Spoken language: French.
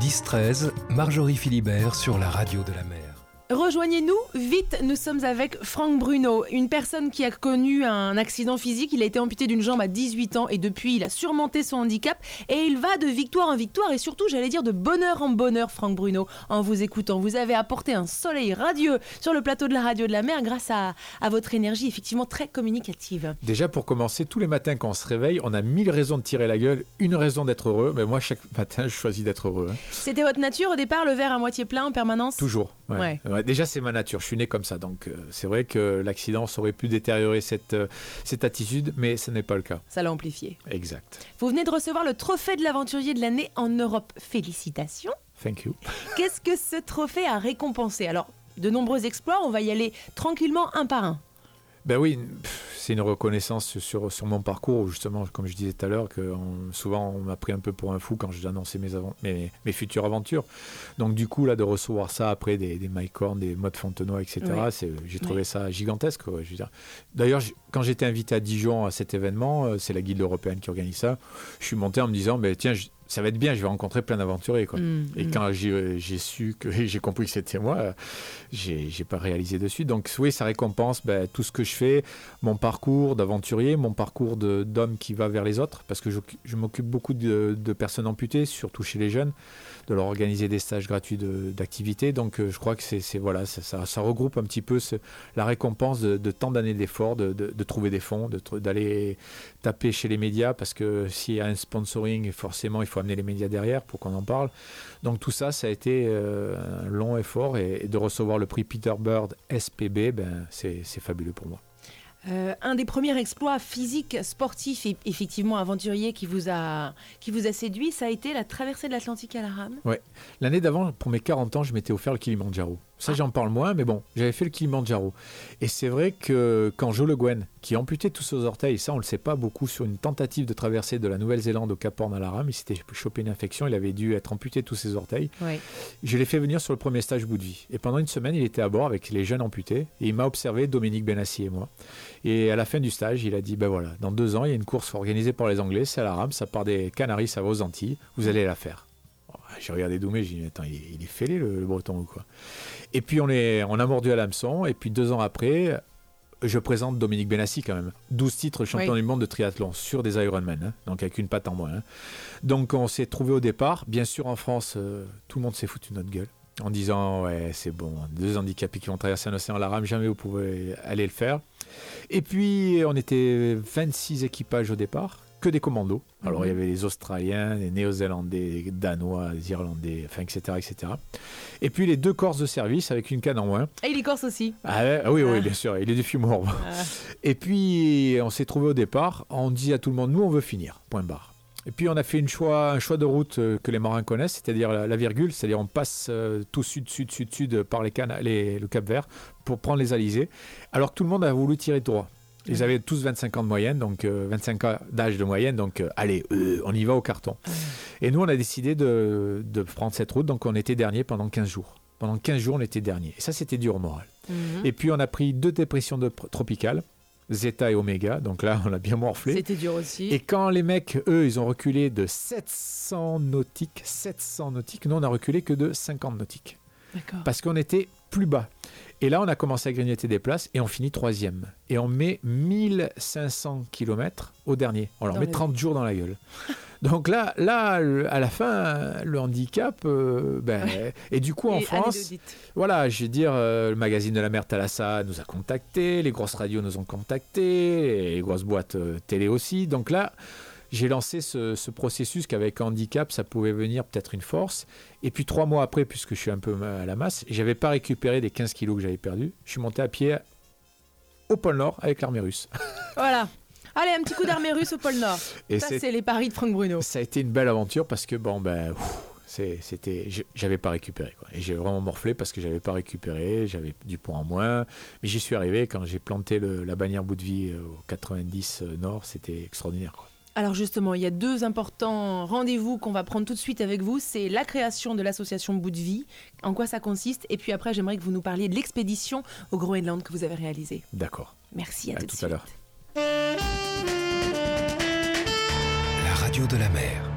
10-13, Marjorie Philibert sur la radio de la mer. Rejoignez-nous vite, nous sommes avec Franck Bruno, une personne qui a connu un accident physique, il a été amputé d'une jambe à 18 ans et depuis il a surmonté son handicap et il va de victoire en victoire et surtout j'allais dire de bonheur en bonheur Franck Bruno en vous écoutant. Vous avez apporté un soleil radieux sur le plateau de la radio de la mer grâce à, à votre énergie effectivement très communicative. Déjà pour commencer, tous les matins quand on se réveille, on a mille raisons de tirer la gueule, une raison d'être heureux, mais moi chaque matin je choisis d'être heureux. hein. C'était votre nature au départ, le verre à moitié plein en permanence? Toujours. ouais. Ouais. Ouais, déjà, c'est ma nature. Je suis né comme ça. Donc, euh, c'est vrai que l'accident aurait pu détériorer cette, euh, cette attitude, mais ce n'est pas le cas. Ça l'a amplifié. Exact. Vous venez de recevoir le trophée de l'aventurier de l'année en Europe. Félicitations. Thank you. Qu'est-ce que ce trophée a récompensé? Alors, de nombreux exploits, on va y aller tranquillement un par un. Ben oui, pff, c'est une reconnaissance sur, sur mon parcours, où justement, comme je disais tout à l'heure, que on- souvent on m'a pris un peu pour un fou quand j'ai annoncé mes, avant- mes, mes futures aventures. Donc du coup, là, de recevoir ça après des, des Mike Horn, des Maud Fontenoy, etc., c'est- j'ai trouvé ça gigantesque. quoi, je veux dire. D'ailleurs, quand j'étais invité à Dijon à cet événement, euh, c'est la Guilde européenne qui organise ça, je suis monté en me disant, mais tiens, ça va être bien, je vais rencontrer plein d'aventuriers. quoi. Mm, Et mm. quand j'ai j'ai su que j'ai compris que c'était moi, euh, j'ai j'ai pas réalisé dessus. Donc oui, ça récompense ben, tout ce que je fais, mon parcours d'aventurier, mon parcours d'homme qui va vers les autres, parce que je, m'occupe beaucoup de, personnes amputées, surtout chez les jeunes, de leur organiser des stages gratuits de- d'activité. Donc euh, je crois que c'est voilà, ça, regroupe un petit peu la récompense de, tant d'années d'efforts, de, de- trouver des fonds, d'aller taper chez les médias, parce que s'il y a un sponsoring, forcément il faut amener les médias derrière pour qu'on en parle. Donc tout ça, ça a été euh, un long effort et, de recevoir le prix Peter Bird SPB, ben, c'est fabuleux pour moi. Euh, un des premiers exploits physiques, sportifs et effectivement aventuriers qui vous, a, qui vous a séduit, ça a été la traversée de l'Atlantique à la rame. L'année d'avant, pour mes 40 ans, je m'étais offert le Kilimanjaro. Ça, j'en parle moins, mais bon, j'avais fait le Kilimanjaro. Et c'est vrai que quand Joe Le Guen, qui amputait tous ses orteils, ça on le sait pas beaucoup, sur une tentative de traversée de la Nouvelle-Zélande au Cap Horn à la rame, il s'était chopé une infection, il avait dû être amputé tous ses orteils. Je l'ai fait venir sur le premier stage bout de vie. Et pendant une semaine, il était à bord avec les jeunes amputés. Et il m'a observé, Dominique Benassi et moi. Et à la fin du stage, il a dit, ben voilà, dans deux ans, il y a une course organisée par les Anglais, c'est à la rame, ça part des Canaries, ça va aux Antilles, vous allez la faire. Oh, J'ai regardé Doumé, j'ai dit, attends, il est, il est fêlé le, le breton ou quoi Et puis on, est, on a mordu à l'hameçon, et puis deux ans après, je présente Dominique Benassi quand même. 12 titres champion Oui. du monde de triathlon sur des Ironman, hein, donc avec une patte en moins. hein. Donc on s'est trouvé au départ. Bien sûr, en France, euh, tout le monde s'est foutu de notre gueule en disant ouais c'est bon, deux handicapés qui vont traverser un océan à la rame, jamais vous pouvez aller le faire. Et puis on était 26 équipages au départ, que des commandos. Alors Mhm. il y avait les Australiens, les Néo-Zélandais, les Danois, les Irlandais, enfin etc etc. Et puis les deux Corses de service avec une canne en moins. Et les Corses aussi. Ah, ah oui oui Ah. bien sûr, il est du fumoir. Ah. Et puis, on s'est trouvé au départ, on dit à tout le monde, nous, on veut finir, point barre. Et puis, on a fait une choix, un choix de route euh, que les marins connaissent, c'est-à-dire la, la virgule, c'est-à-dire on passe euh, tout sud, sud, sud, sud par les cannes, les, le Cap Vert pour prendre les alizés, alors que tout le monde a voulu tirer droit. Ils avaient tous 25 ans de moyenne, donc euh, 25 ans d'âge de moyenne, donc euh, allez, euh, on y va au carton. Et nous, on a décidé de, de prendre cette route, donc on était dernier pendant 15 jours. Pendant 15 jours, on était dernier. Et ça, c'était dur au moral. Mhm. Et puis on a pris deux dépressions de- tropicales, Zeta et Oméga, donc là on a bien morflé. C'était dur aussi. Et quand les mecs, eux, ils ont reculé de 700 nautiques, 700 nautiques, nous on a reculé que de 50 nautiques. Parce qu'on était plus bas. Et là on a commencé à grignoter des places et on finit troisième. Et on met 1500 km au dernier. On leur Dans met la 30 jours dans la gueule. Donc là, là, à la fin, le handicap, euh, ben, et du coup en Et France, voilà, je veux dire, euh, le magazine de la mer Thalassa nous a contactés, les grosses radios nous ont contactés, les grosses boîtes euh, télé aussi. Donc là, j'ai lancé ce, ce processus qu'avec handicap, ça pouvait venir peut-être une force. Et puis trois mois après, puisque je suis un peu à la masse, j'avais pas récupéré des 15 kilos que j'avais perdus. Je suis monté à pied au pôle Nord avec l'armée russe. Voilà. Allez, un petit coup d'armée russe au pôle Nord. Et Ça, c'est- les paris de Franck Bruno. ça a été une belle aventure parce que bon ben c'était j'avais pas récupéré quoi. et j'ai vraiment morflé parce que j'avais pas récupéré j'avais du poids en moins mais j'y suis arrivé quand j'ai planté le- la bannière bout de vie euh, au 90 nord c'était extraordinaire quoi. Alors justement, il y a deux importants rendez-vous qu'on va prendre tout de suite avec vous. C'est la création de l'association Bout de Vie, en quoi ça consiste, et puis après, j'aimerais que vous nous parliez de l'expédition au Groenland que vous avez réalisée. d'accord Merci, à, À tout, tout à l'heure. La radio de la mer.